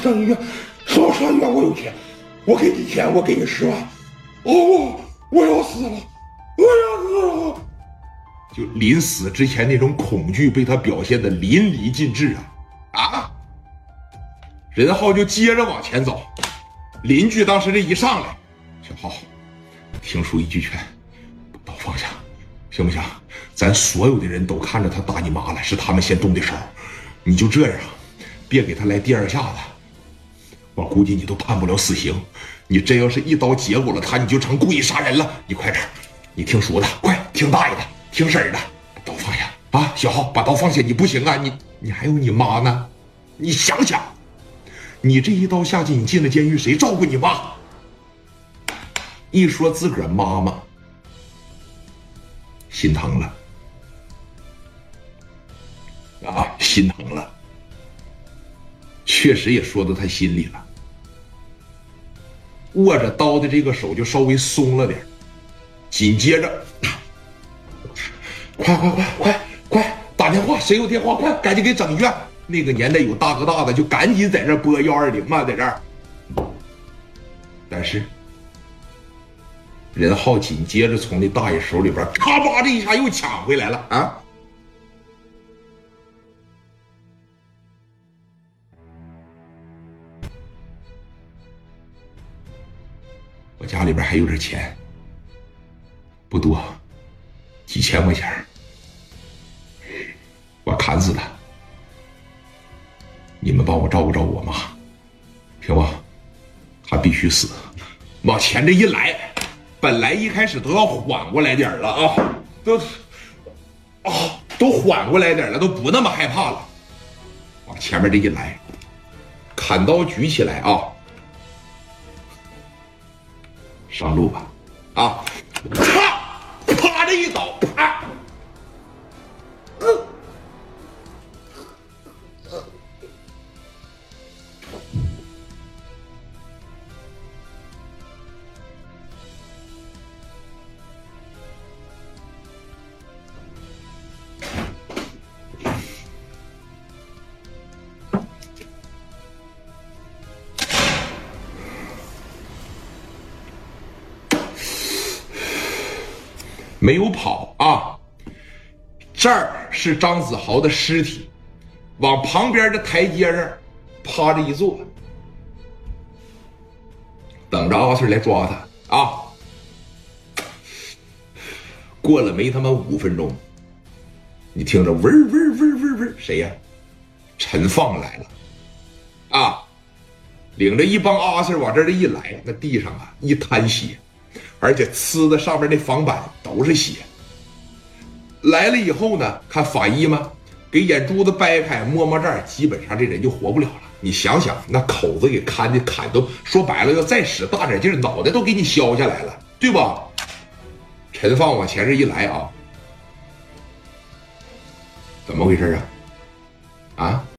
上医院，说上医院我有钱，我给你钱，我给你十万。哦，我要死了，我要死了！就临死之前那种恐惧被他表现的淋漓尽致啊啊！任浩就接着往前走，邻居当时这一上来，小浩，听叔一句劝，都放下，行不行？咱所有的人都看着他打你妈了，是他们先动的手，你就这样，别给他来第二下子。我估计你都判不了死刑，你真要是一刀结果了他，你就成故意杀人了。你快点，你听叔的，快听大爷的，听婶儿的，把刀放下啊！小浩，把刀放下，你不行啊！你你还有你妈呢，你想想，你这一刀下去，你进了监狱，谁照顾你妈？一说自个儿妈妈，心疼了啊，心疼了，确实也说到他心里了。握着刀的这个手就稍微松了点紧接着，快快快快快打电话，谁有电话快赶紧给整医院。那个年代有大哥大的就赶紧在这拨幺二零嘛，在这儿。但是任浩紧接着从那大爷手里边咔吧这一下又抢回来了啊！我家里边还有点钱，不多，几千块钱我砍死他，你们帮我照顾照顾我妈，行吧？他必须死。往前这一来，本来一开始都要缓过来点了啊，都啊都缓过来点了，都不那么害怕了。往前面这一来，砍刀举起来啊！上路吧，啊！啪，啪这一走，没有跑啊！这儿是张子豪的尸体，往旁边的台阶上趴着一坐，等着阿 Sir 来抓他啊！过了没他妈五分钟，你听着，嗡嗡嗡嗡嗡，谁呀？陈放来了啊！领着一帮阿 Sir 往这儿一来，那地上啊一滩血。而且呲的上面那房板都是血。来了以后呢，看法医吗？给眼珠子掰开，摸摸这儿，基本上这人就活不了了。你想想，那口子给看的砍都说白了，要再使大点劲，脑袋都给你削下来了，对吧？陈放往前这一来啊，怎么回事啊？啊？